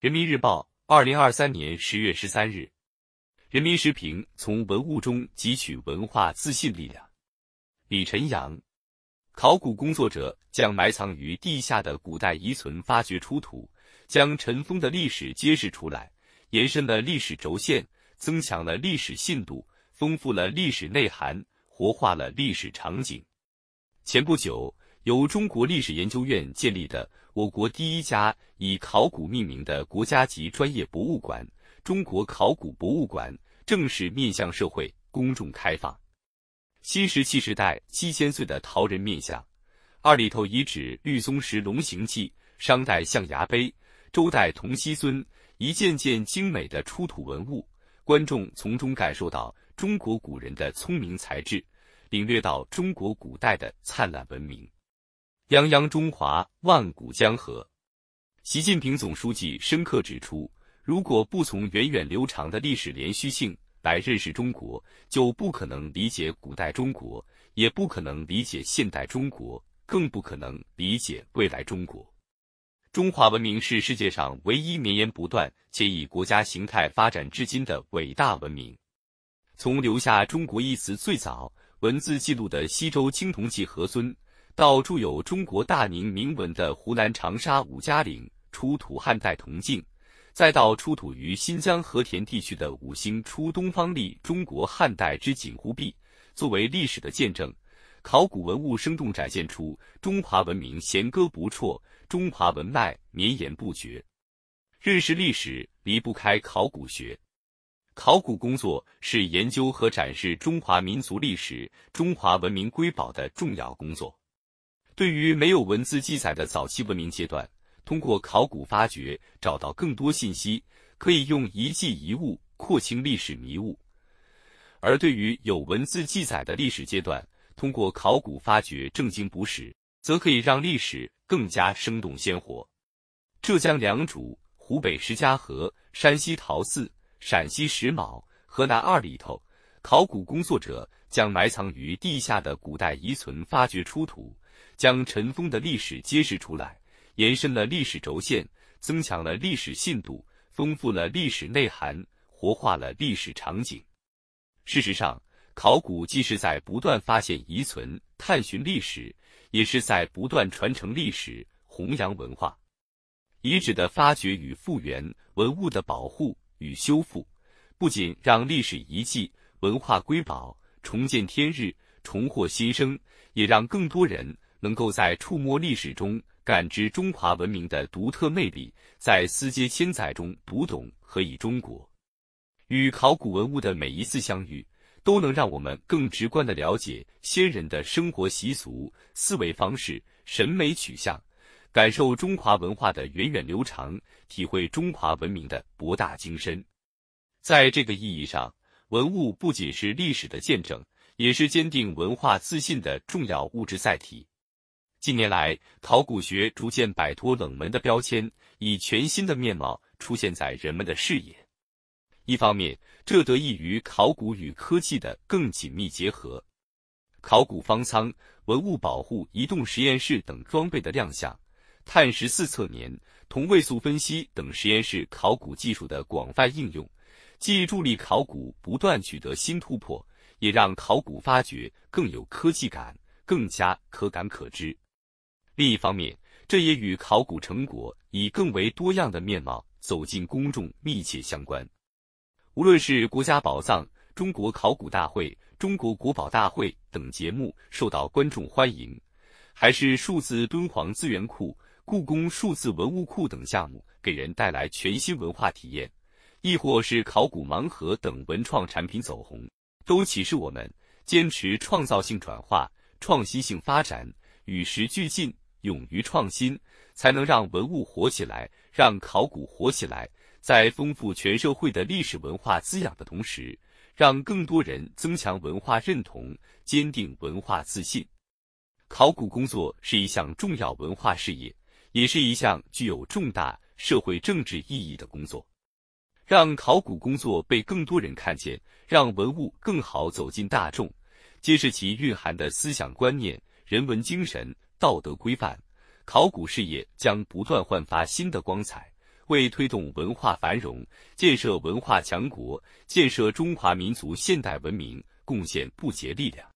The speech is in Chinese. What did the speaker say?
人民日报，二零二三年十月十三日。人民时评：从文物中汲取文化自信力量。李晨阳，考古工作者将埋藏于地下的古代遗存发掘出土，将尘封的历史揭示出来，延伸了历史轴线，增强了历史信度，丰富了历史内涵，活化了历史场景。前不久，由中国历史研究院建立的我国第一家以考古命名的国家级专业博物馆——中国考古博物馆，正式面向社会公众开放。新石器时代七千岁的陶人面像，二里头遗址绿松石龙形器、商代象牙杯、周代铜锡尊，一件件精美的出土文物，观众从中感受到中国古人的聪明才智，领略到中国古代的灿烂文明。泱泱中华，万古江河。习近平总书记深刻指出，如果不从源远流长的历史连续性，来认识中国，就不可能理解古代中国，也不可能理解现代中国，更不可能理解未来中国。中华文明是世界上唯一绵延不断且以国家形态发展至今的伟大文明。从留下“中国”一词最早文字记录的西周青铜器何尊，到铸有中国大宁铭文的湖南长沙五家岭出土汉代铜镜。再到出土于新疆和田地区的五星出东方历中国汉代之锦湖壁，作为历史的见证，考古文物生动展现出中华文明弦歌不辍，中华文脉绵延不绝。认识历史离不开考古学，考古工作是研究和展示中华民族历史、中华文明瑰宝的重要工作。对于没有文字记载的早期文明阶段。通过考古发掘找到更多信息，可以用一记一物廓清历史迷雾；而对于有文字记载的历史阶段，通过考古发掘正经补史，则可以让历史更加生动鲜活。浙江良渚、湖北石家河、山西陶寺、陕西石峁、河南二里头，考古工作者将埋藏于地下的古代遗存发掘出土，将尘封的历史揭示出来。延伸了历史轴线，增强了历史信度，丰富了历史内涵，活化了历史场景。事实上，考古既是在不断发现遗存、探寻历史，也是在不断传承历史、弘扬文化。遗址的发掘与复原，文物的保护与修复，不仅让历史遗迹、文化瑰宝重见天日、重获新生，也让更多人能够在触摸历史中。感知中华文明的独特魅力，在丝接千载中读懂何以中国。与考古文物的每一次相遇，都能让我们更直观地了解先人的生活习俗、思维方式、审美取向，感受中华文化的源远流长，体会中华文明的博大精深。在这个意义上，文物不仅是历史的见证，也是坚定文化自信的重要物质载体。近年来，考古学逐渐摆脱冷门的标签，以全新的面貌出现在人们的视野。一方面，这得益于考古与科技的更紧密结合。考古方舱、文物保护移动实验室等装备的亮相，碳十四测年、同位素分析等实验室考古技术的广泛应用，既助力考古不断取得新突破，也让考古发掘更有科技感，更加可感可知。另一方面，这也与考古成果以更为多样的面貌走进公众密切相关。无论是国家宝藏、中国考古大会、中国国宝大会等节目受到观众欢迎，还是数字敦煌资源库、故宫数字文物库等项目给人带来全新文化体验，亦或是考古盲盒等文创产品走红，都启示我们坚持创造性转化、创新性发展，与时俱进。勇于创新，才能让文物活起来，让考古活起来。在丰富全社会的历史文化滋养的同时，让更多人增强文化认同，坚定文化自信。考古工作是一项重要文化事业，也是一项具有重大社会政治意义的工作。让考古工作被更多人看见，让文物更好走进大众，揭示其蕴含的思想观念、人文精神。道德规范，考古事业将不断焕发新的光彩，为推动文化繁荣、建设文化强国、建设中华民族现代文明贡献不竭力量。